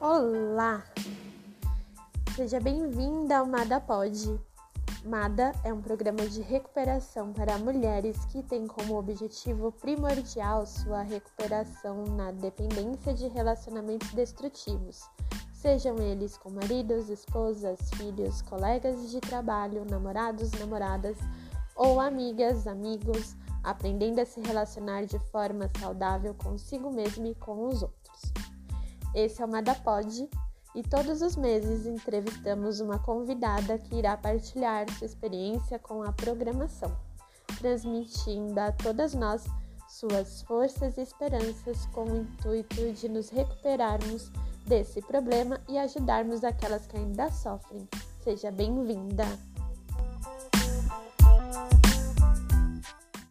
Olá! Seja bem-vinda ao Mada Pod. Mada é um programa de recuperação para mulheres que tem como objetivo primordial sua recuperação na dependência de relacionamentos destrutivos, sejam eles com maridos, esposas, filhos, colegas de trabalho, namorados, namoradas ou amigas, amigos, aprendendo a se relacionar de forma saudável consigo mesmo e com os outros. Esse é o Madapod e todos os meses entrevistamos uma convidada que irá partilhar sua experiência com a programação, transmitindo a todas nós suas forças e esperanças com o intuito de nos recuperarmos desse problema e ajudarmos aquelas que ainda sofrem. Seja bem-vinda!